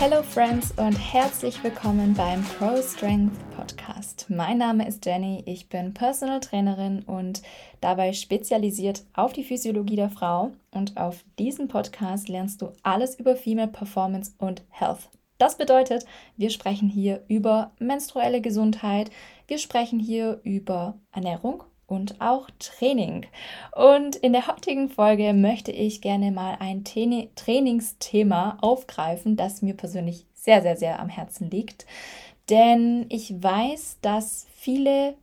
Hello Friends und herzlich willkommen beim Pro Strength Podcast. Mein Name ist Jenny, ich bin Personal Trainerin und dabei spezialisiert auf die Physiologie der Frau und auf diesem Podcast lernst du alles über Female Performance und Health. Das bedeutet, wir sprechen hier über menstruelle Gesundheit, wir sprechen hier über Ernährung und auch Training. Und in der heutigen Folge möchte ich gerne mal ein Trainingsthema aufgreifen, das mir persönlich sehr, sehr, sehr am Herzen liegt. Denn ich weiß, dass viele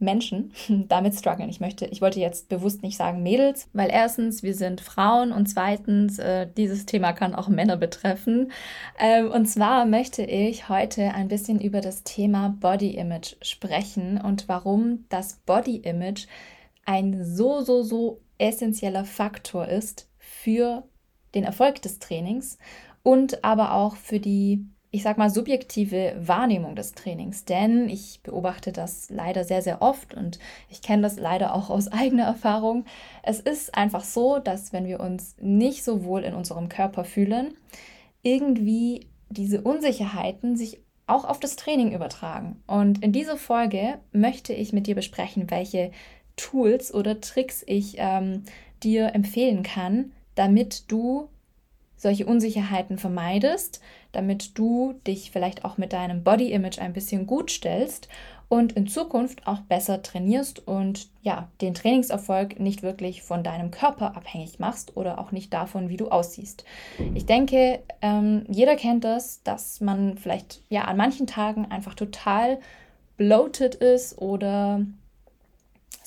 Menschen damit strugglen. Ich möchte, ich wollte jetzt bewusst nicht sagen Mädels, weil erstens, wir sind Frauen und zweitens, äh, dieses Thema kann auch Männer betreffen. Ähm, und zwar möchte ich heute ein bisschen über das Thema Body Image sprechen und warum das Body Image ein so, so, so essentieller Faktor ist für den Erfolg des Trainings und aber auch für die ich sag mal, subjektive Wahrnehmung des Trainings. Denn ich beobachte das leider sehr, sehr oft und ich kenne das leider auch aus eigener Erfahrung. Es ist einfach so, dass wenn wir uns nicht so wohl in unserem Körper fühlen, irgendwie diese Unsicherheiten sich auch auf das Training übertragen. Und in dieser Folge möchte ich mit dir besprechen, welche Tools oder Tricks ich ähm, dir empfehlen kann, damit du solche Unsicherheiten vermeidest, damit du dich vielleicht auch mit deinem Body Image ein bisschen gut stellst und in Zukunft auch besser trainierst und ja, den Trainingserfolg nicht wirklich von deinem Körper abhängig machst oder auch nicht davon, wie du aussiehst. Ich denke, ähm, jeder kennt das, dass man vielleicht ja an manchen Tagen einfach total bloated ist oder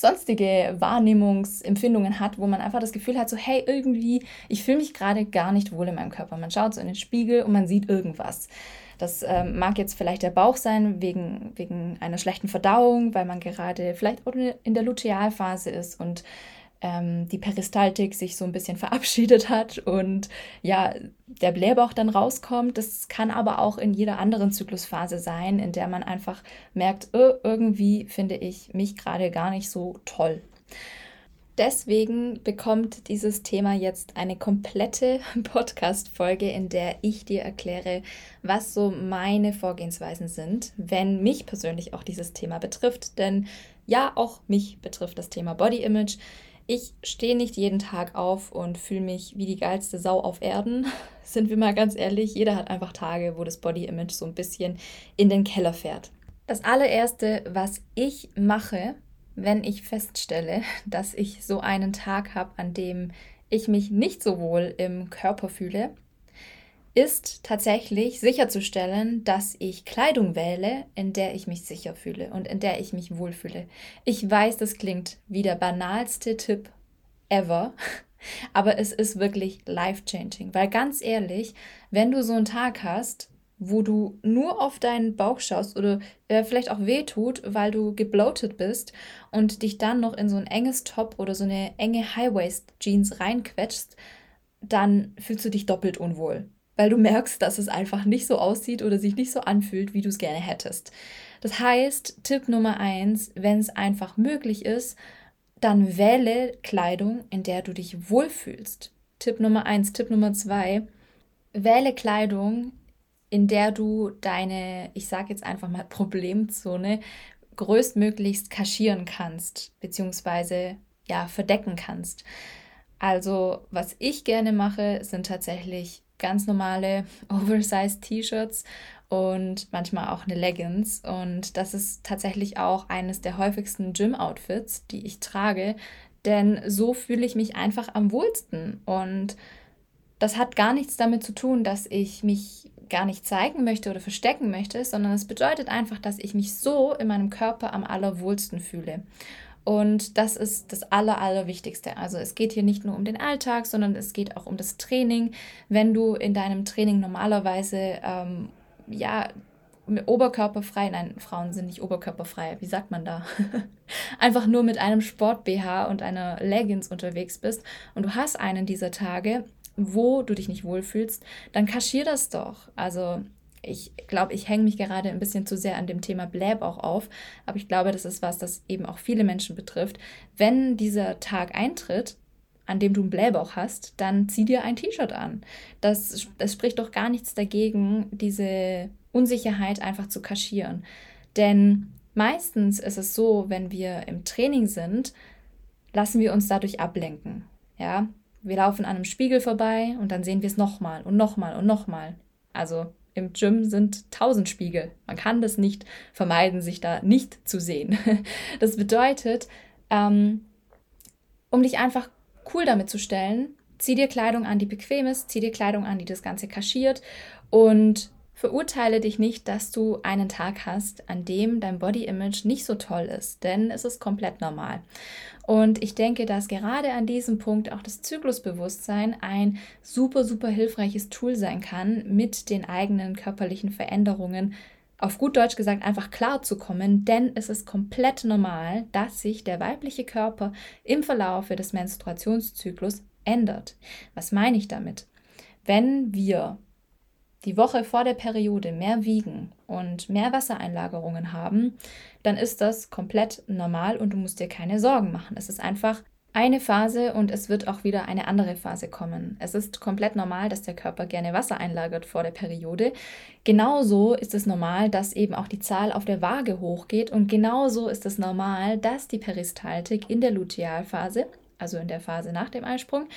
sonstige Wahrnehmungsempfindungen hat, wo man einfach das Gefühl hat, so hey, irgendwie, ich fühle mich gerade gar nicht wohl in meinem Körper. Man schaut so in den Spiegel und man sieht irgendwas. Das ähm, mag jetzt vielleicht der Bauch sein wegen, wegen einer schlechten Verdauung, weil man gerade vielleicht in der Lutealphase ist und ähm, die Peristaltik sich so ein bisschen verabschiedet hat und ja, der Blähbauch dann rauskommt. Das kann aber auch in jeder anderen Zyklusphase sein, in der man einfach merkt, oh, irgendwie finde ich mich gerade gar nicht so toll. Deswegen bekommt dieses Thema jetzt eine komplette Podcast-Folge, in der ich dir erkläre, was so meine Vorgehensweisen sind, wenn mich persönlich auch dieses Thema betrifft. Denn ja, auch mich betrifft das Thema Body Image. Ich stehe nicht jeden Tag auf und fühle mich wie die geilste Sau auf Erden. Sind wir mal ganz ehrlich, jeder hat einfach Tage, wo das Body Image so ein bisschen in den Keller fährt. Das allererste, was ich mache, wenn ich feststelle, dass ich so einen Tag habe, an dem ich mich nicht so wohl im Körper fühle, ist tatsächlich sicherzustellen, dass ich Kleidung wähle, in der ich mich sicher fühle und in der ich mich wohlfühle. Ich weiß, das klingt wie der banalste Tipp ever, aber es ist wirklich life-changing, weil ganz ehrlich, wenn du so einen Tag hast, wo du nur auf deinen Bauch schaust oder äh, vielleicht auch wehtut, weil du gebloatet bist und dich dann noch in so ein enges Top oder so eine enge High-Waist-Jeans reinquetschst, dann fühlst du dich doppelt unwohl weil du merkst, dass es einfach nicht so aussieht oder sich nicht so anfühlt, wie du es gerne hättest. Das heißt, Tipp Nummer eins, wenn es einfach möglich ist, dann wähle Kleidung, in der du dich wohlfühlst. Tipp Nummer eins. Tipp Nummer zwei, wähle Kleidung, in der du deine, ich sage jetzt einfach mal Problemzone, größtmöglichst kaschieren kannst, beziehungsweise ja, verdecken kannst. Also, was ich gerne mache, sind tatsächlich ganz normale Oversized T-Shirts und manchmal auch eine Leggings. Und das ist tatsächlich auch eines der häufigsten Gym-Outfits, die ich trage, denn so fühle ich mich einfach am wohlsten. Und das hat gar nichts damit zu tun, dass ich mich gar nicht zeigen möchte oder verstecken möchte, sondern es bedeutet einfach, dass ich mich so in meinem Körper am allerwohlsten fühle. Und das ist das Aller, Allerwichtigste. Also es geht hier nicht nur um den Alltag, sondern es geht auch um das Training. Wenn du in deinem Training normalerweise, ähm, ja, oberkörperfrei, nein, Frauen sind nicht oberkörperfrei, wie sagt man da? Einfach nur mit einem Sport-BH und einer Leggings unterwegs bist und du hast einen dieser Tage, wo du dich nicht wohlfühlst, dann kaschier das doch. Also ich glaube, ich hänge mich gerade ein bisschen zu sehr an dem Thema Blähbauch auf, aber ich glaube, das ist was, das eben auch viele Menschen betrifft. Wenn dieser Tag eintritt, an dem du einen Blähbauch hast, dann zieh dir ein T-Shirt an. Das, das spricht doch gar nichts dagegen, diese Unsicherheit einfach zu kaschieren. Denn meistens ist es so, wenn wir im Training sind, lassen wir uns dadurch ablenken. Ja, wir laufen an einem Spiegel vorbei und dann sehen wir es nochmal und nochmal und nochmal. Also im Gym sind tausend Spiegel. Man kann das nicht vermeiden, sich da nicht zu sehen. Das bedeutet, ähm, um dich einfach cool damit zu stellen, zieh dir Kleidung an, die bequem ist, zieh dir Kleidung an, die das Ganze kaschiert und Verurteile dich nicht, dass du einen Tag hast, an dem dein Body Image nicht so toll ist, denn es ist komplett normal. Und ich denke, dass gerade an diesem Punkt auch das Zyklusbewusstsein ein super, super hilfreiches Tool sein kann, mit den eigenen körperlichen Veränderungen auf gut Deutsch gesagt einfach klar zu kommen, denn es ist komplett normal, dass sich der weibliche Körper im Verlaufe des Menstruationszyklus ändert. Was meine ich damit? Wenn wir die Woche vor der Periode mehr wiegen und mehr Wassereinlagerungen haben, dann ist das komplett normal und du musst dir keine Sorgen machen. Es ist einfach eine Phase und es wird auch wieder eine andere Phase kommen. Es ist komplett normal, dass der Körper gerne Wasser einlagert vor der Periode. Genauso ist es normal, dass eben auch die Zahl auf der Waage hochgeht und genauso ist es normal, dass die Peristaltik in der Lutealphase, also in der Phase nach dem Eisprung,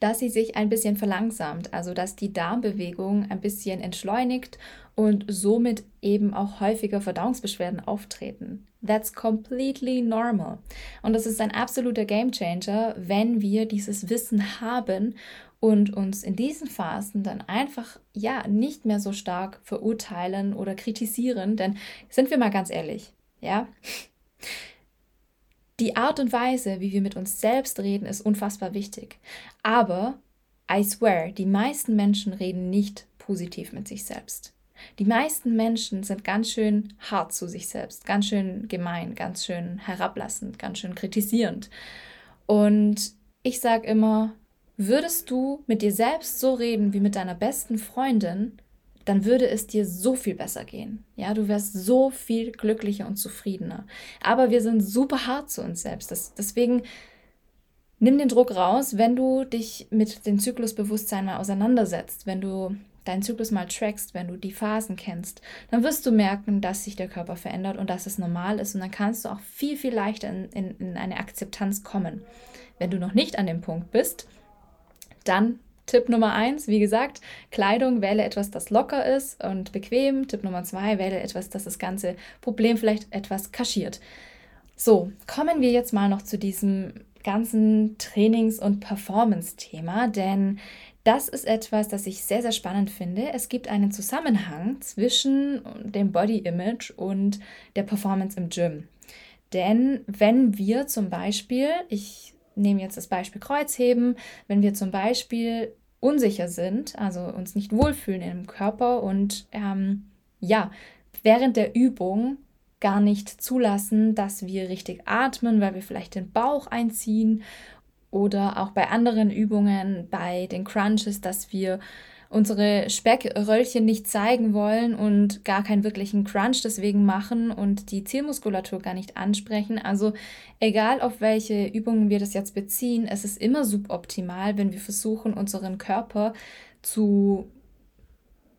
dass sie sich ein bisschen verlangsamt, also dass die Darmbewegung ein bisschen entschleunigt und somit eben auch häufiger Verdauungsbeschwerden auftreten. That's completely normal. Und das ist ein absoluter Gamechanger, wenn wir dieses Wissen haben und uns in diesen Phasen dann einfach ja nicht mehr so stark verurteilen oder kritisieren, denn sind wir mal ganz ehrlich, ja? Die Art und Weise, wie wir mit uns selbst reden, ist unfassbar wichtig. Aber, I swear, die meisten Menschen reden nicht positiv mit sich selbst. Die meisten Menschen sind ganz schön hart zu sich selbst, ganz schön gemein, ganz schön herablassend, ganz schön kritisierend. Und ich sage immer, würdest du mit dir selbst so reden wie mit deiner besten Freundin, dann würde es dir so viel besser gehen. Ja, du wärst so viel glücklicher und zufriedener. Aber wir sind super hart zu uns selbst. Das, deswegen nimm den Druck raus, wenn du dich mit dem Zyklusbewusstsein mal auseinandersetzt, wenn du deinen Zyklus mal trackst, wenn du die Phasen kennst, dann wirst du merken, dass sich der Körper verändert und dass es normal ist. Und dann kannst du auch viel, viel leichter in, in, in eine Akzeptanz kommen. Wenn du noch nicht an dem Punkt bist, dann Tipp Nummer eins, wie gesagt, Kleidung, wähle etwas, das locker ist und bequem. Tipp Nummer zwei, wähle etwas, das das ganze Problem vielleicht etwas kaschiert. So, kommen wir jetzt mal noch zu diesem ganzen Trainings- und Performance-Thema, denn das ist etwas, das ich sehr, sehr spannend finde. Es gibt einen Zusammenhang zwischen dem Body Image und der Performance im Gym. Denn wenn wir zum Beispiel, ich nehme jetzt das Beispiel Kreuzheben, wenn wir zum Beispiel unsicher sind, also uns nicht wohlfühlen im Körper und ähm, ja, während der Übung gar nicht zulassen, dass wir richtig atmen, weil wir vielleicht den Bauch einziehen oder auch bei anderen Übungen, bei den Crunches, dass wir unsere Speckröllchen nicht zeigen wollen und gar keinen wirklichen Crunch deswegen machen und die Zielmuskulatur gar nicht ansprechen. Also egal auf welche Übungen wir das jetzt beziehen, es ist immer suboptimal, wenn wir versuchen, unseren Körper zu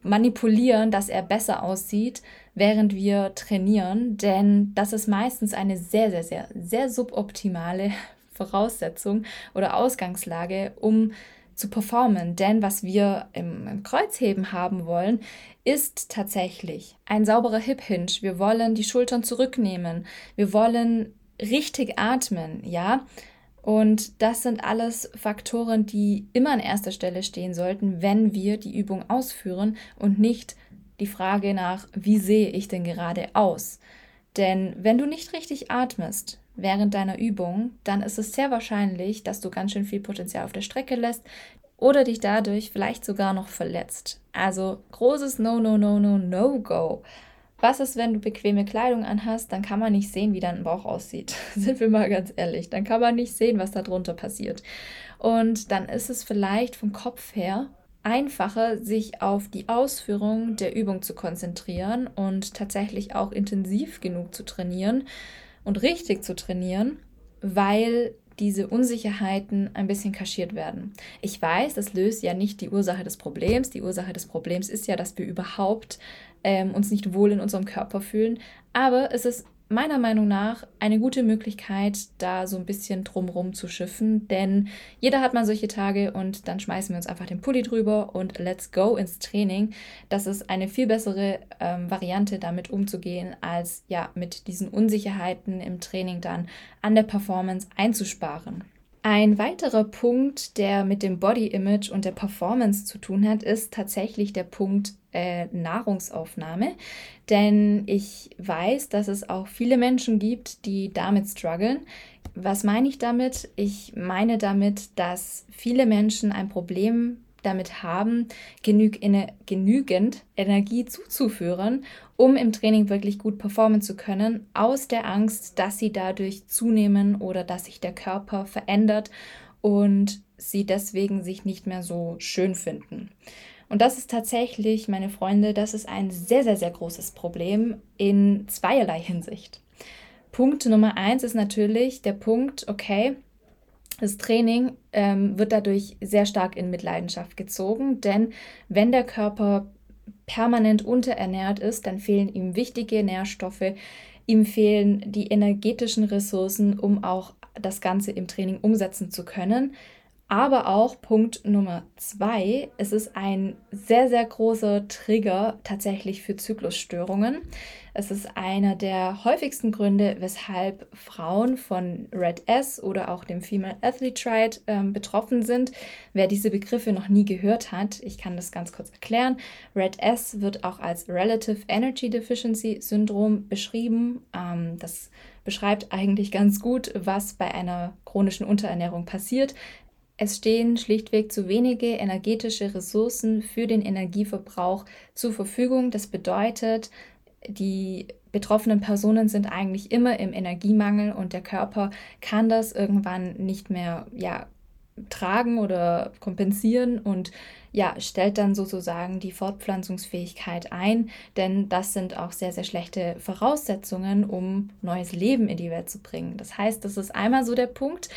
manipulieren, dass er besser aussieht, während wir trainieren, denn das ist meistens eine sehr, sehr, sehr, sehr suboptimale Voraussetzung oder Ausgangslage, um zu performen. Denn was wir im, im Kreuzheben haben wollen, ist tatsächlich ein sauberer Hip Hinge. Wir wollen die Schultern zurücknehmen. Wir wollen richtig atmen, ja. Und das sind alles Faktoren, die immer an erster Stelle stehen sollten, wenn wir die Übung ausführen und nicht die Frage nach, wie sehe ich denn gerade aus? Denn wenn du nicht richtig atmest, während deiner Übung, dann ist es sehr wahrscheinlich, dass du ganz schön viel Potenzial auf der Strecke lässt oder dich dadurch vielleicht sogar noch verletzt. Also großes No, No, No, No, No, Go. Was ist, wenn du bequeme Kleidung anhast? Dann kann man nicht sehen, wie dein Bauch aussieht. Sind wir mal ganz ehrlich. Dann kann man nicht sehen, was da drunter passiert. Und dann ist es vielleicht vom Kopf her einfacher, sich auf die Ausführung der Übung zu konzentrieren und tatsächlich auch intensiv genug zu trainieren, und richtig zu trainieren, weil diese Unsicherheiten ein bisschen kaschiert werden. Ich weiß, das löst ja nicht die Ursache des Problems. Die Ursache des Problems ist ja, dass wir überhaupt ähm, uns nicht wohl in unserem Körper fühlen. Aber es ist meiner Meinung nach eine gute Möglichkeit, da so ein bisschen drumrum zu schiffen, denn jeder hat mal solche Tage und dann schmeißen wir uns einfach den Pulli drüber und let's go ins Training. Das ist eine viel bessere ähm, Variante, damit umzugehen, als ja mit diesen Unsicherheiten im Training dann an der Performance einzusparen. Ein weiterer Punkt, der mit dem Body Image und der Performance zu tun hat, ist tatsächlich der Punkt äh, Nahrungsaufnahme. Denn ich weiß, dass es auch viele Menschen gibt, die damit strugglen. Was meine ich damit? Ich meine damit, dass viele Menschen ein Problem damit haben, genüg, ener, genügend Energie zuzuführen, um im Training wirklich gut performen zu können, aus der Angst, dass sie dadurch zunehmen oder dass sich der Körper verändert und sie deswegen sich nicht mehr so schön finden. Und das ist tatsächlich, meine Freunde, das ist ein sehr, sehr, sehr großes Problem in zweierlei Hinsicht. Punkt Nummer eins ist natürlich der Punkt, okay, das Training ähm, wird dadurch sehr stark in Mitleidenschaft gezogen, denn wenn der Körper permanent unterernährt ist, dann fehlen ihm wichtige Nährstoffe, ihm fehlen die energetischen Ressourcen, um auch das Ganze im Training umsetzen zu können. Aber auch Punkt Nummer zwei, es ist ein sehr, sehr großer Trigger tatsächlich für Zyklusstörungen. Es ist einer der häufigsten Gründe, weshalb Frauen von Red S oder auch dem Female Athlete Triad äh, betroffen sind. Wer diese Begriffe noch nie gehört hat, ich kann das ganz kurz erklären. Red S wird auch als Relative Energy Deficiency Syndrom beschrieben. Ähm, das beschreibt eigentlich ganz gut, was bei einer chronischen Unterernährung passiert. Es stehen schlichtweg zu wenige energetische Ressourcen für den Energieverbrauch zur Verfügung. Das bedeutet, die betroffenen Personen sind eigentlich immer im Energiemangel und der Körper kann das irgendwann nicht mehr ja, tragen oder kompensieren und ja, stellt dann sozusagen die Fortpflanzungsfähigkeit ein, denn das sind auch sehr, sehr schlechte Voraussetzungen, um neues Leben in die Welt zu bringen. Das heißt, das ist einmal so der Punkt,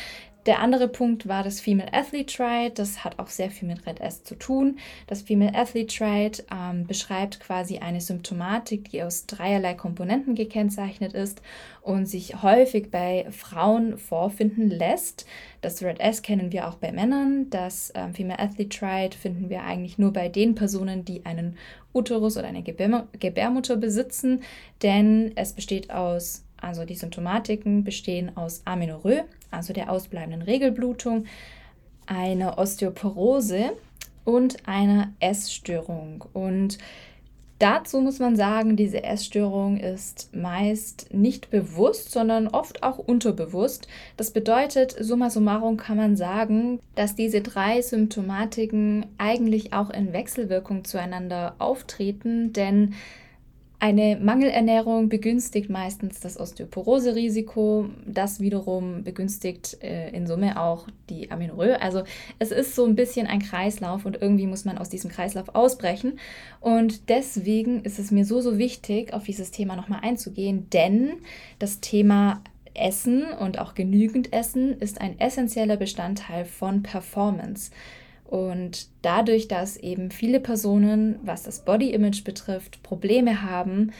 der andere Punkt war das Female Athlete Triad. Das hat auch sehr viel mit Red S zu tun. Das Female Athlete Triad ähm, beschreibt quasi eine Symptomatik, die aus dreierlei Komponenten gekennzeichnet ist und sich häufig bei Frauen vorfinden lässt. Das Red S kennen wir auch bei Männern. Das ähm, Female Athlete Triad finden wir eigentlich nur bei den Personen, die einen Uterus oder eine Gebär Gebärmutter besitzen, denn es besteht aus also die Symptomatiken bestehen aus Amenorrhoe, also der ausbleibenden Regelblutung, einer Osteoporose und einer Essstörung. Und dazu muss man sagen, diese Essstörung ist meist nicht bewusst, sondern oft auch unterbewusst. Das bedeutet, summa summarum kann man sagen, dass diese drei Symptomatiken eigentlich auch in Wechselwirkung zueinander auftreten, denn eine Mangelernährung begünstigt meistens das Osteoporose-Risiko. Das wiederum begünstigt äh, in Summe auch die Amenorrhoe. Also es ist so ein bisschen ein Kreislauf und irgendwie muss man aus diesem Kreislauf ausbrechen. Und deswegen ist es mir so, so wichtig, auf dieses Thema nochmal einzugehen, denn das Thema Essen und auch genügend Essen ist ein essentieller Bestandteil von Performance. Und dadurch, dass eben viele Personen, was das Body Image betrifft, Probleme haben,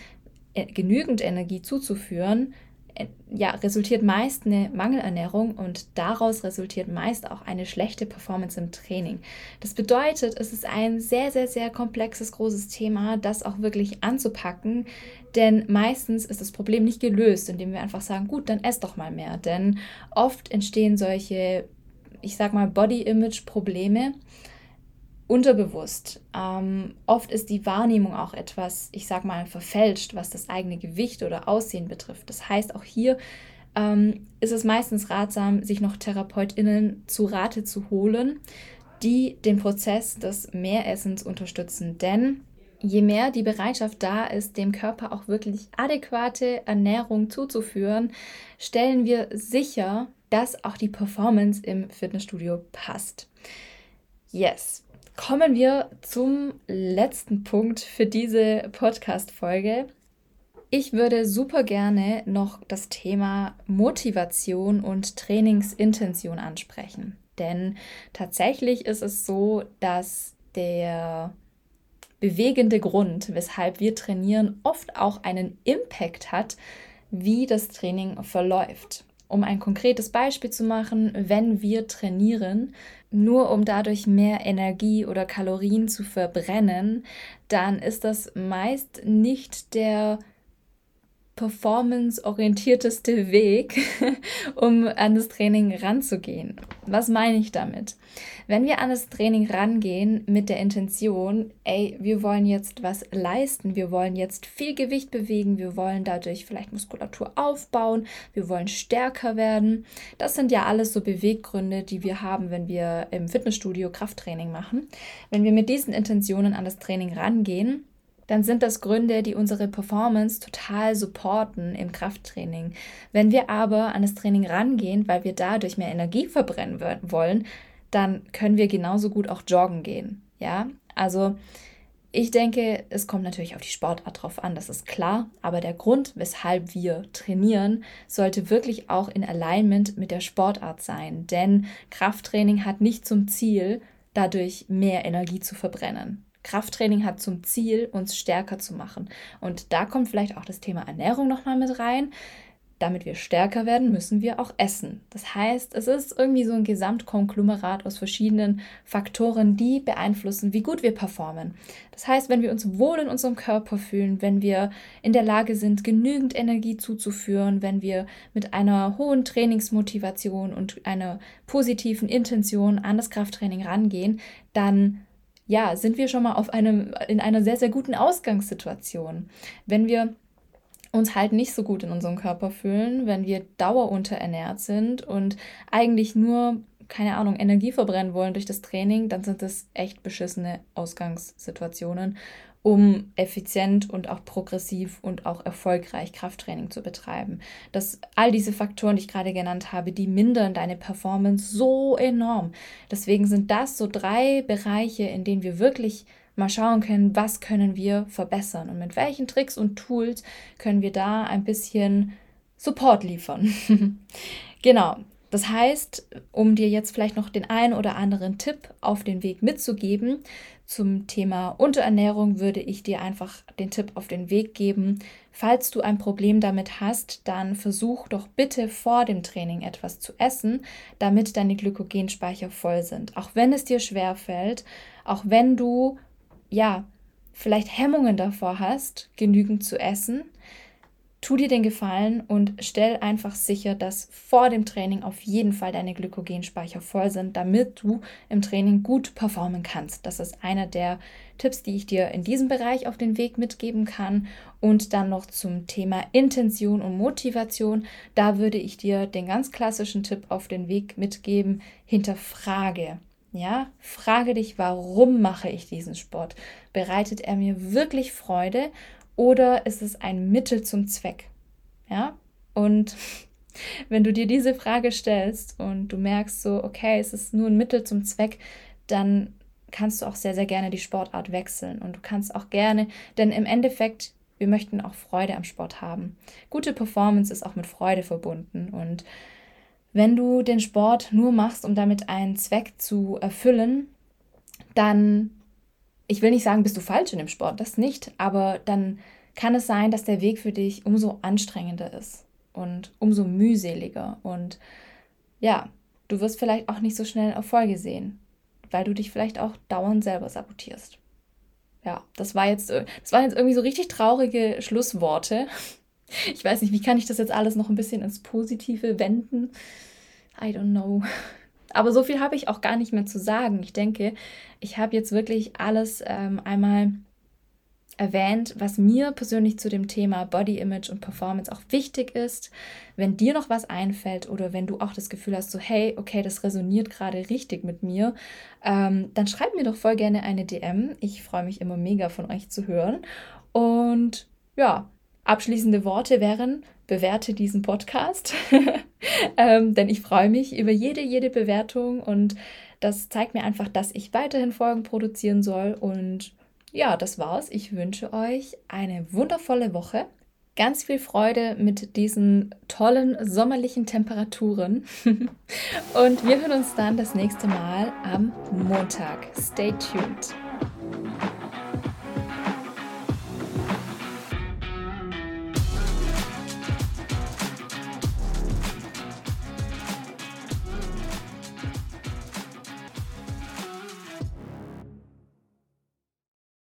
äh, genügend Energie zuzuführen, äh, ja, resultiert meist eine Mangelernährung und daraus resultiert meist auch eine schlechte Performance im Training. Das bedeutet, es ist ein sehr, sehr, sehr komplexes, großes Thema, das auch wirklich anzupacken, denn meistens ist das Problem nicht gelöst, indem wir einfach sagen, gut, dann ess doch mal mehr, denn oft entstehen solche ich sag mal, Body-Image-Probleme unterbewusst. Ähm, oft ist die Wahrnehmung auch etwas, ich sag mal, verfälscht, was das eigene Gewicht oder Aussehen betrifft. Das heißt, auch hier ähm, ist es meistens ratsam, sich noch TherapeutInnen zu Rate zu holen, die den Prozess des Mehressens unterstützen. Denn je mehr die Bereitschaft da ist, dem Körper auch wirklich adäquate Ernährung zuzuführen, stellen wir sicher, dass auch die Performance im Fitnessstudio passt. Yes. Kommen wir zum letzten Punkt für diese Podcast-Folge. Ich würde super gerne noch das Thema Motivation und Trainingsintention ansprechen. Denn tatsächlich ist es so, dass der bewegende Grund, weshalb wir trainieren, oft auch einen Impact hat, wie das Training verläuft. Um ein konkretes Beispiel zu machen, wenn wir trainieren, nur um dadurch mehr Energie oder Kalorien zu verbrennen, dann ist das meist nicht der performance-orientierteste Weg, um an das Training ranzugehen. Was meine ich damit? Wenn wir an das Training rangehen mit der Intention, ey, wir wollen jetzt was leisten, wir wollen jetzt viel Gewicht bewegen, wir wollen dadurch vielleicht Muskulatur aufbauen, wir wollen stärker werden. Das sind ja alles so Beweggründe, die wir haben, wenn wir im Fitnessstudio Krafttraining machen. Wenn wir mit diesen Intentionen an das Training rangehen, dann sind das Gründe, die unsere Performance total supporten im Krafttraining. Wenn wir aber an das Training rangehen, weil wir dadurch mehr Energie verbrennen wollen, dann können wir genauso gut auch joggen gehen. Ja, also ich denke, es kommt natürlich auf die Sportart drauf an, das ist klar, aber der Grund, weshalb wir trainieren, sollte wirklich auch in Alignment mit der Sportart sein, denn Krafttraining hat nicht zum Ziel, dadurch mehr Energie zu verbrennen. Krafttraining hat zum Ziel, uns stärker zu machen. Und da kommt vielleicht auch das Thema Ernährung nochmal mit rein. Damit wir stärker werden, müssen wir auch essen. Das heißt, es ist irgendwie so ein Gesamtkonglomerat aus verschiedenen Faktoren, die beeinflussen, wie gut wir performen. Das heißt, wenn wir uns wohl in unserem Körper fühlen, wenn wir in der Lage sind, genügend Energie zuzuführen, wenn wir mit einer hohen Trainingsmotivation und einer positiven Intention an das Krafttraining rangehen, dann ja, sind wir schon mal auf einem, in einer sehr, sehr guten Ausgangssituation. Wenn wir uns halt nicht so gut in unserem Körper fühlen, wenn wir dauerunterernährt sind und eigentlich nur, keine Ahnung, Energie verbrennen wollen durch das Training, dann sind das echt beschissene Ausgangssituationen um effizient und auch progressiv und auch erfolgreich Krafttraining zu betreiben. Dass all diese Faktoren, die ich gerade genannt habe, die mindern deine Performance so enorm. Deswegen sind das so drei Bereiche, in denen wir wirklich mal schauen können, was können wir verbessern und mit welchen Tricks und Tools können wir da ein bisschen Support liefern. genau. Das heißt, um dir jetzt vielleicht noch den einen oder anderen Tipp auf den Weg mitzugeben, zum Thema Unterernährung würde ich dir einfach den Tipp auf den Weg geben. Falls du ein Problem damit hast, dann versuch doch bitte vor dem Training etwas zu essen, damit deine Glykogenspeicher voll sind. Auch wenn es dir schwer fällt, auch wenn du ja vielleicht Hemmungen davor hast, genügend zu essen, tu dir den Gefallen und stell einfach sicher, dass vor dem Training auf jeden Fall deine Glykogenspeicher voll sind, damit du im Training gut performen kannst. Das ist einer der Tipps, die ich dir in diesem Bereich auf den Weg mitgeben kann. Und dann noch zum Thema Intention und Motivation. Da würde ich dir den ganz klassischen Tipp auf den Weg mitgeben. Hinterfrage. Ja, frage dich, warum mache ich diesen Sport? Bereitet er mir wirklich Freude oder ist es ein Mittel zum Zweck? Ja, und wenn du dir diese Frage stellst und du merkst so, okay, es ist nur ein Mittel zum Zweck, dann kannst du auch sehr, sehr gerne die Sportart wechseln und du kannst auch gerne, denn im Endeffekt, wir möchten auch Freude am Sport haben. Gute Performance ist auch mit Freude verbunden und wenn du den Sport nur machst, um damit einen Zweck zu erfüllen, dann ich will nicht sagen, bist du falsch in dem Sport, das nicht, aber dann kann es sein, dass der Weg für dich umso anstrengender ist und umso mühseliger und ja, du wirst vielleicht auch nicht so schnell Erfolge sehen, weil du dich vielleicht auch dauernd selber sabotierst. Ja, das war jetzt, das waren jetzt irgendwie so richtig traurige Schlussworte. Ich weiß nicht, wie kann ich das jetzt alles noch ein bisschen ins Positive wenden? I don't know. Aber so viel habe ich auch gar nicht mehr zu sagen. Ich denke, ich habe jetzt wirklich alles ähm, einmal erwähnt, was mir persönlich zu dem Thema Body Image und Performance auch wichtig ist. Wenn dir noch was einfällt oder wenn du auch das Gefühl hast, so hey, okay, das resoniert gerade richtig mit mir, ähm, dann schreib mir doch voll gerne eine DM. Ich freue mich immer mega von euch zu hören. Und ja, abschließende Worte wären, bewerte diesen Podcast, ähm, denn ich freue mich über jede, jede Bewertung und das zeigt mir einfach, dass ich weiterhin Folgen produzieren soll. Und ja, das war's. Ich wünsche euch eine wundervolle Woche. ganz viel Freude mit diesen tollen sommerlichen Temperaturen. Und wir hören uns dann das nächste Mal am Montag. Stay tuned.